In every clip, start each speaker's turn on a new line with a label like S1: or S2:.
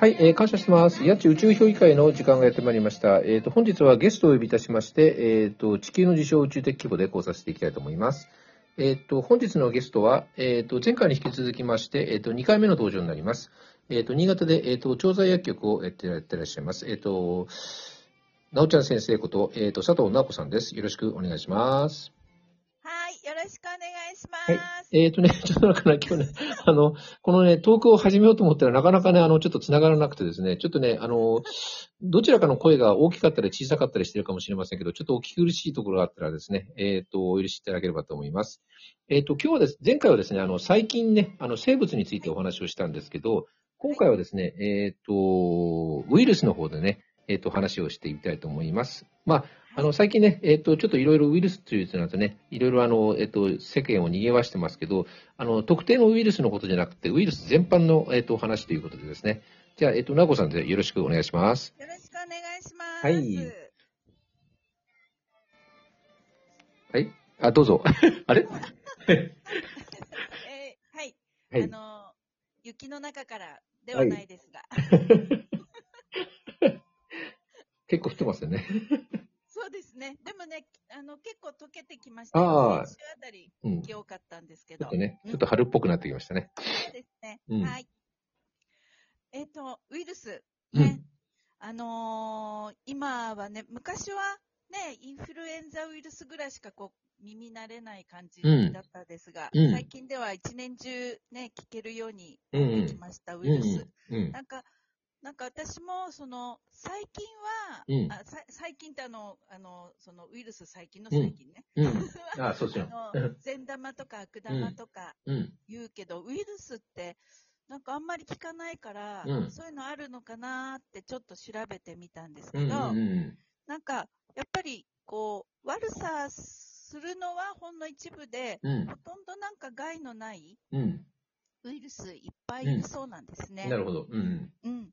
S1: はい、えー感謝してます。八千宇宙評議会の時間がやってまいりました。えっ、と、本日はゲストをお呼びいたしまして、えっ、と、地球の事象宇宙的規模で考察していきたいと思います。えっ、と、本日のゲストは、えっ、と、前回に引き続きまして、えっ、と、2回目の登場になります。えっ、と、新潟で、えっ、と、調剤薬局をやってらっしゃいます。えっ、と、なおちゃん先生こと、えっ、と、佐藤直子さんです。よろしくお願いします。
S2: はい、よろしくお願いします。
S1: はいえっ、とね、ちょっとなんかね、今日ね、あの、このね、トークを始めようと思ったらなかなかね、あの、ちょっと繋がらなくてですね、ちょっとね、あの、どちらかの声が大きかったり小さかったりしてるかもしれませんけど、ちょっとお聞き苦しいところがあったらですね、えっ、と、お許しいただければと思います。えっ、と、今日はです、前回はですね、あの、最近ね、あの、生物についてお話をしたんですけど、今回はですね、えっ、と、ウイルスの方でね、えっ、と、話をしてみたいと思います。まあ、あの、最近ね、えっ、と、ちょっといろいろウイルスというのはね、いろいろあの、えっ、と、世間を賑わしてますけど、あの、特定のウイルスのことじゃなくて、ウイルス全般の、えっ、と、お話ということでですね。じゃあ、えっ、と、なこさんでよろしくお願いします。
S2: よろしくお願いします。
S1: はいはい。あ、どうぞ。あれ？
S2: えーはい、
S1: はい
S2: あ。の、雪の中からではないですが、
S1: 結構降ってますよね。
S2: そうですね。でもね、あの、結構溶けてきました
S1: あー
S2: 先週あたり、
S1: うん。
S2: 雪多かったんですけど。
S1: ちょっとね、
S2: うん
S1: ちょっと春っぽくなってきましたね。
S2: そうですね。
S1: うん
S2: はい。えっ、と、ウイルス。
S1: うん
S2: ね。あのー今はね、昔はね、インフルエンザウイルスぐらいしかこう、耳慣れない感じ
S1: うん
S2: だったですが、
S1: うん
S2: 最近では一年中ね、聞けるように
S1: うんうん
S2: なってきました、ウイルス。
S1: うん。
S2: なんか、なんか私も、その、最近は、
S1: うん
S2: あさ最近ってあの、あの、そのウイルス最近の最近ね。
S1: うん。あ、そうですよ。
S2: あの、善玉とか悪玉とか
S1: うん。
S2: 言うけど、ウイルスって、なんかあんまり聞かないから、
S1: うん
S2: そういうのあるのかなってちょっと調べてみたんです
S1: うん。
S2: けど、
S1: うん。
S2: なんか、やっぱり、こう、悪さするのはほんの一部で、
S1: うん。
S2: ほとんどなんか害のない
S1: うん。
S2: ウイルスいっぱいいるそうなんですね。
S1: なるほど。うん。
S2: うん。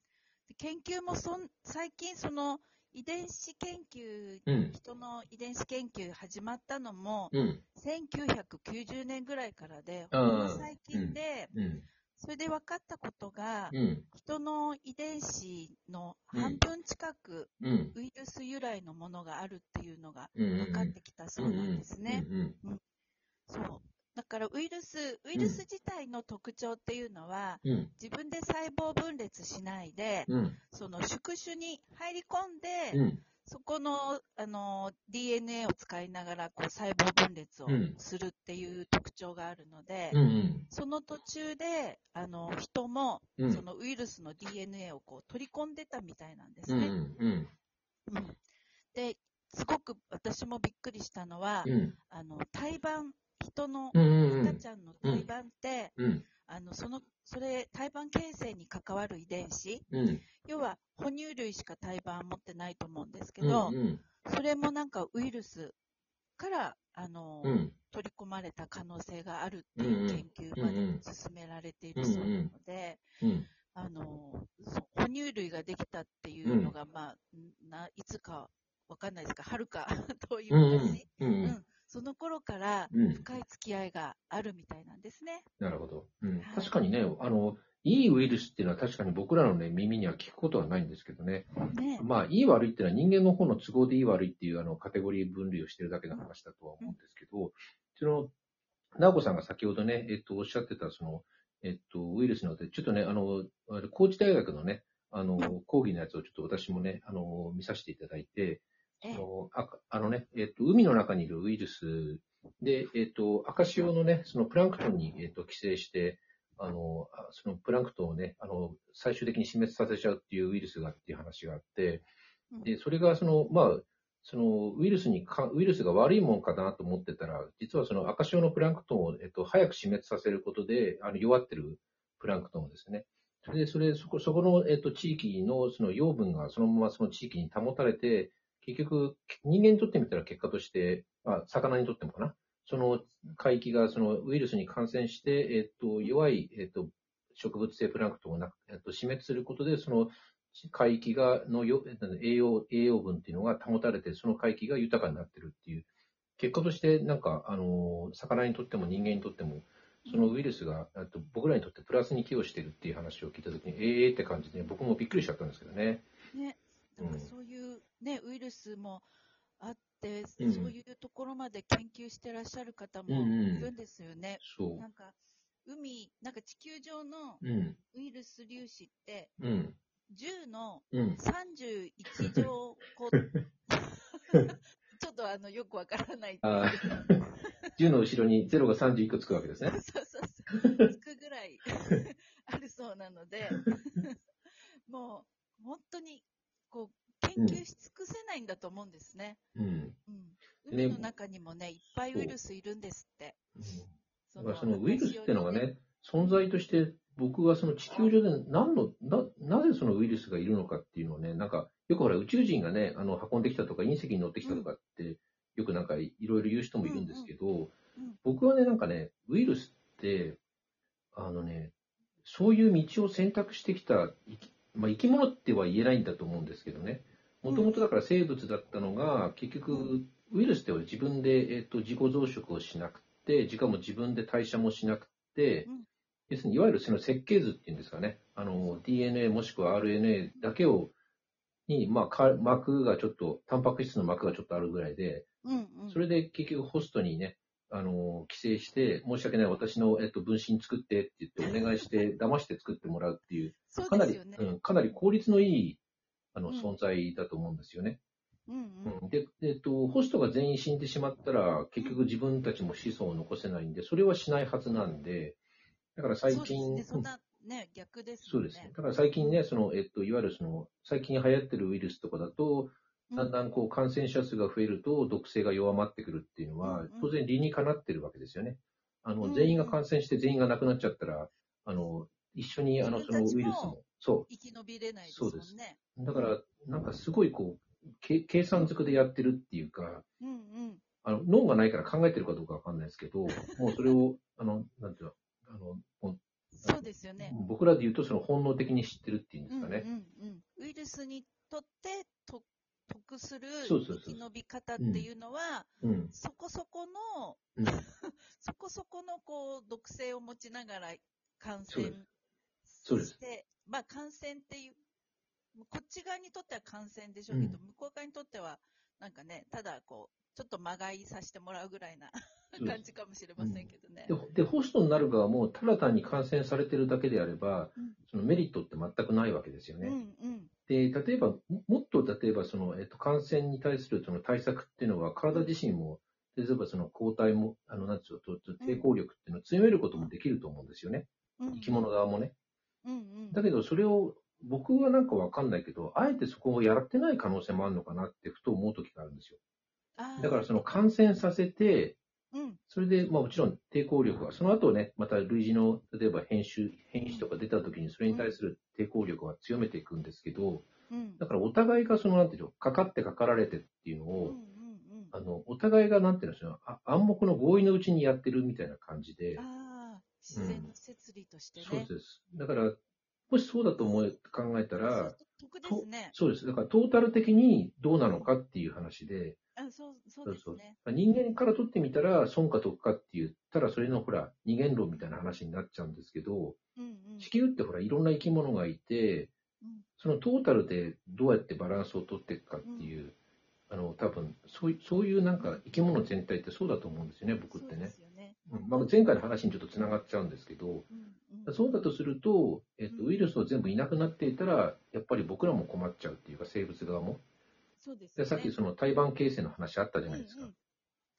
S2: で研究もそん、最近その遺伝子研究、
S1: うん。
S2: 人の遺伝子研究始まったのも、
S1: うん。
S2: 1990年ぐらいからで、ほんの最近で、
S1: うん。
S2: それで分かったことが、
S1: うん。
S2: 人の遺伝子の
S1: うん
S2: 半分近く、
S1: うん。
S2: ウイルス由来のものがあるっていうのが
S1: うん。
S2: 分かってきたそうなんですね。
S1: うん。
S2: そう。だからウイルス、ウイルス自体の特徴っていうのは、
S1: うん。
S2: 自分で細胞分裂しないで、
S1: うん。
S2: その宿主に入り込んで、
S1: うん。
S2: そこの、あの、DNA を使いながら、こう、細胞分裂を
S1: うん
S2: するっていう特徴があるので、
S1: うん。
S2: その途中で、あの、人も、
S1: うん
S2: そのウイルスの DNA をこう取り込んでたみたいなんです
S1: うん。
S2: ね。
S1: うん。
S2: うんで、すごく私もびっくりしたのは、
S1: うん。
S2: あの、胎盤、人の
S1: うん。
S2: 赤ちゃんの胎盤って、
S1: うん。
S2: あの、その、それ、胎盤形成に関わる遺伝子、
S1: うん。
S2: 要は哺乳類しか胎盤持ってないと思うんですけ
S1: うん。
S2: ど、
S1: うん。
S2: それもなんかウイルスから、あの、
S1: うん。
S2: 取り込まれた可能性があるっていう研究まで進められているそうなので、
S1: うん。
S2: あの、そ哺乳類ができたっていうのが、まあ、な、いつかわかんないですか、はるか という
S1: うん。
S2: 昔、
S1: う。
S2: うんん、その頃から
S1: うん。
S2: 深い付き合いがあるみたいなんですね。
S1: なるほど。うん
S2: はい
S1: 確かにね、あの、いいウイルスっていうのは確かに僕らのね、耳には聞くことはないんですけどね。
S2: ね。
S1: まあ、いい悪いっていうのは人間の方の都合でいい悪いっていうあのカテゴリー分類をしてるだけの話だとは思うんですけど、その、直子さんが先ほどね、えっと、おっしゃってたその、えっと、ウイルスので、ちょっとね、あの、高知大学のね、あの、講義のやつをちょっと私もね、あの、見させていただいて、
S2: ええ
S1: そのああのね、えっと、海の中にいるウイルスで、えっと、赤潮のね、そのプランクトンに、えっと、寄生して、あの、あそのプランクトンをね、あの、最終的に死滅させちゃうっていうウイルスがっていう話があって、
S2: うん
S1: で、それがその、まあ、そのウイルスにか、ウイルスが悪いもんかなと思ってたら、実はその赤潮のプランクトンを、えっと、早く死滅させることで、あの、弱ってるプランクトンをですね。それで、それ、そこ、そこの、えっと、地域のその養分がそのままその地域に保たれて、結局、人間にとってみたら結果として、まあ、魚にとってもかな。その海域がそのウイルスに感染して、えっと、弱い、えっと、植物性プランクトンをな、えっと、死滅することで、その海域が、のよ栄養、栄養分っていうのが保たれて、その海域が豊かになってるっていう、結果として、なんか、あの、魚にとっても人間にとっても、そのウイルスが、あと僕らにとってプラスに寄与してるっていう話を聞いたときに、ええーって感じで、僕もびっくりしちゃったんですけどね。
S2: ね、なんか
S1: うん
S2: そういうね、ウイルスもあって、
S1: うん
S2: そういうところまで研究してらっしゃる方も
S1: うんうん
S2: いるんですよね。
S1: そ
S2: なんか、海、なんか地球上の
S1: う。うん。
S2: ウイルス粒子って、
S1: うん。
S2: 10の
S1: うん。
S2: 31乗個、ちょっとあの、よくわからないっていう
S1: あ10の後ろに0が31個つくわけですね。
S2: そうそうそう。つくぐらいあるそうなので、もう、本当に、こう、研究し尽くせないんだと思うんですね。
S1: うん。
S2: うん。
S1: ね
S2: 海の中にもね、いっぱいウイルスいるんですって。
S1: だからそのウイルスっていうのがね、存在として僕はその地球上で何の、な、なぜそのウイルスがいるのかっていうのをね、なんか、よくほら宇宙人がね、あの、運んできたとか隕石に乗ってきたとかって、よくなんかいろいろ言う人もいるんですけど、
S2: うん
S1: 僕はね、なんかね、ウイルスって、あのね、そういう道を選択してきた生き、まあ、生き物っては言えないんだと思うんですけどね。もともとだから生物だったのが、結局、ウイルスっては自分で、えっと、自己増殖をしなくて、しかも自分で代謝もしなくて、
S2: うん
S1: 要するに、いわゆるその設計図っていうんですかね、あの、DNA もしくは RNA だけを、に、まあか、膜がちょっと、タンパク質の膜がちょっとあるぐらいで、
S2: うんうん。
S1: それで結局ホストにね、あの、寄生して、申し訳ない、私の、えっと、分身作ってって言ってお願いして、騙して作ってもらうっていう、かなり。うん、かなり効率のいい、あの、
S2: うん
S1: 存在だと思うんですよね。
S2: うんうん。
S1: うん、で、えっと、ホストが全員死んでしまったら、結局自分たちも子孫を残せないんで、それはしないはずなんで、だから最近、
S2: そうですね、そんなね、逆ですもね。
S1: そうんですね。だから最近ね、その、えっと、いわゆるその、最近流行ってるウイルスとかだと、だんだんこう感染者数が増えると毒性が弱まってくるっていうのは当然理にかなってるわけですよね。あの、全員が感染して全員が亡くなっちゃったら、あの、一緒にあの、そのウイルスも、そ
S2: 生き延びれないですもん
S1: そうです
S2: ね。
S1: う。だから、なんかすごいこう、け計算づくでやってるっていうか、
S2: うんうん。
S1: あの、脳がないから考えてるかどうかわかんないですけど、もうそれを、あの、なんていうの、あの、も
S2: そうですよね。
S1: う僕らで言うとその本能的に知ってるっていうんですかね。
S2: うんうんうん、ウイルスにとってと得する生き延び方っていうのは、
S1: うん。
S2: そこそこの、
S1: うん。
S2: そこそこのこう毒性を持ちながら感染して、まあ感染っていう、こっち側にとっては感染でしょうけど、
S1: う
S2: 向こう側にとっては、なんかね、ただこう、ちょっと間買いさせてもらうぐらいな感じかもしれませんけどね。
S1: で、でホストになる側も、ただ単に感染されてるだけであれば
S2: うん、
S1: そのメリットって全くないわけですよ
S2: うん
S1: ね。
S2: うん。
S1: で、例えば、ももっと例えば、その、えっと、感染に対するその対策っていうのは、体自身も、例えばその抗体も、あの、なんつうの、とと抵抗力っていうのを強めることもできると思うんですよね。
S2: うん
S1: 生き物側もね。
S2: うんうん。
S1: だけど、それを、僕はなんかわかんないけど、あえてそこをやってない可能性もあるのかなって、ふと思う時があるんですよ。だから、その感染させて、
S2: うん。
S1: それで、まあもちろん抵抗力は、その後ね、また類似の、例えば変種、変異とか出た時にそれに対する抵抗力は強めていくんですけど、
S2: うん。
S1: だからお互いがその、なんていうの、かかってかかられてっていうのを、
S2: うんうんうん。
S1: あの、お互いがなんていうの、そのあ暗黙の合意のうちにやってるみたいな感じで、
S2: ああ、自然の摂理としてね。
S1: そうです。だから、もしそうだと思い考えたら、
S2: 得ですね。
S1: そうです。だからトータル的にどうなのかっていう話で、
S2: あそうそうですね。
S1: 人間から取ってみたら損か得かって言ったら、それのほら、二元論みたいな話になっちゃうんですけど、
S2: うんうん。
S1: 地球ってほら、いろんな生き物がいて、
S2: うん
S1: そのトータルでどうやってバランスを取っていくかっていう、あの、多分そうい、そういうなんか生き物全体ってそうだと思うんですよね、僕ってねまあ、前回の話にちょっと繋がっちゃうんですけど、
S2: うんうん。
S1: そうだとすると、えっと、ウイルスを全部いなくなっていたら、やっぱり僕らも困っちゃうっていうか、生物側も。で
S2: そうですよね。
S1: さっきその胎盤形成の話あったじゃないですか。
S2: うんうん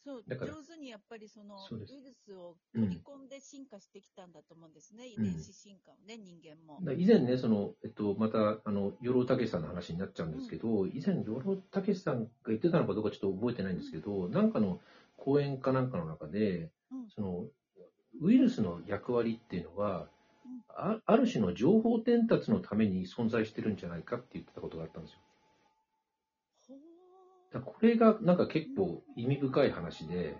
S2: そう、
S1: だから
S2: 上手にやっぱりそのウイルスを取り込んで進化してきたんだと思うんですね。遺伝子進化をね、人間も。
S1: 以前ね、その、えっと、また、あの、養老たけしさんの話になっちゃうんですけど、以前、養老たけしさんが言ってたのかどうかちょっと覚えてないんですけど、なんかの講演かなんかの中で、
S2: うん
S1: その、ウイルスの役割っていうのは
S2: うん、
S1: あある種の情報伝達のために存在してるんじゃないかって言ってたことがあったんですよ。
S2: ほ
S1: だこれがなんか結構意味深い話で。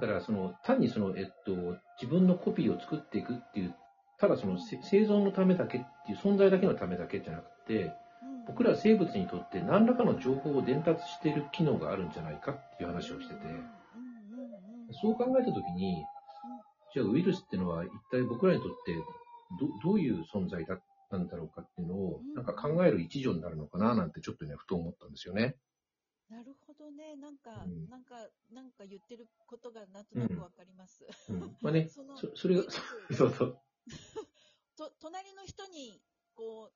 S1: だからその単にその、えっと、自分のコピーを作っていくっていう、ただそのせ生存のためだけっていう存在だけのためだけじゃなくて、
S2: うん。
S1: 僕ら生物にとって何らかの情報を伝達している機能があるんじゃないかっていう話をしてて、そう考えたときに、じじゃあウイルスっていうのは一体僕らにとってどどういう存在だったんだろうかっていうのを
S2: うん
S1: なんか考える一助になるのかななんてちょっとね、ふと思ったんですよね。
S2: なるほどね。なんか、
S1: うん
S2: なんか、なんか言ってることがなんとなくわかります。
S1: うん。まあね、
S2: その
S1: そそれが、そうそう。
S2: と、隣の人に、こう、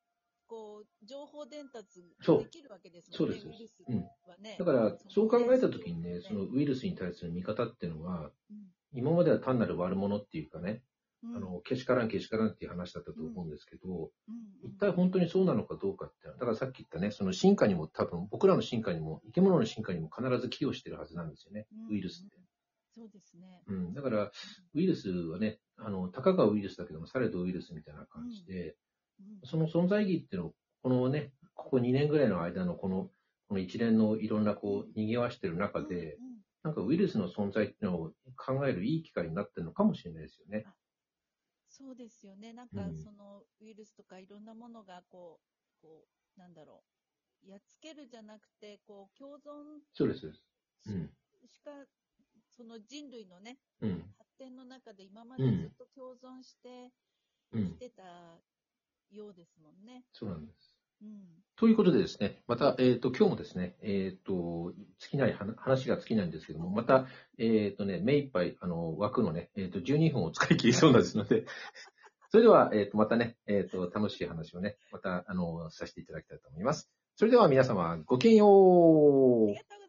S2: こう、情報伝達できるわけですもんね、
S1: そうです
S2: ウイルス
S1: うん
S2: はね。
S1: だから、そう考えたときそのウイルスに対する見方っていうのは、
S2: うん。
S1: 今までは単なる悪者っていうかね、
S2: うん。
S1: あの、けしからんけしからんっていう話だったと思うんですけど、一体本当にそうなのかどうかって、だからさっき言ったね、その進化にも多分、僕らの進化にも、生き物の進化にも必ず寄与してるはずなんですよね、
S2: うん。
S1: ウイルスって。
S2: そうですね。
S1: うん。だから、ウイルスはね、あの、たかがウイルスだけども、されどウイルスみたいな感じで、
S2: うん。
S1: その存在意義っていうのを、このね、ここ2年ぐらいの間のこの、この一連のいろんなこう、賑わしてる中で、
S2: うんうん
S1: なんかウイルスの存在っていうのを考えるいい機会になってるのかもしれないですよね。
S2: そうですよね。なんか
S1: うん、
S2: その、ウイルスとかいろんなものが、こう、こう、なんだろう。やっつけるじゃなくて、こう、共存
S1: そうです。そうん。
S2: しか、その人類のね、
S1: うん。
S2: 発展の中で今まで
S1: うん
S2: ずっと共存して
S1: うん。
S2: きてたようですもんね。
S1: そうなんです。
S2: うん。
S1: ということでですね、また、えっ、と、今日もですね、えっ、と、尽きない話、話が尽きないんですけども、また、えっ、とね、目いっぱい、あの、枠のね、えっ、と、12分を使い切りそうなんですので、それでは、えっ、と、またね、えっ、と、楽しい話をね、また、あの、させていただきたいと思います。それでは皆様、ごきげんよう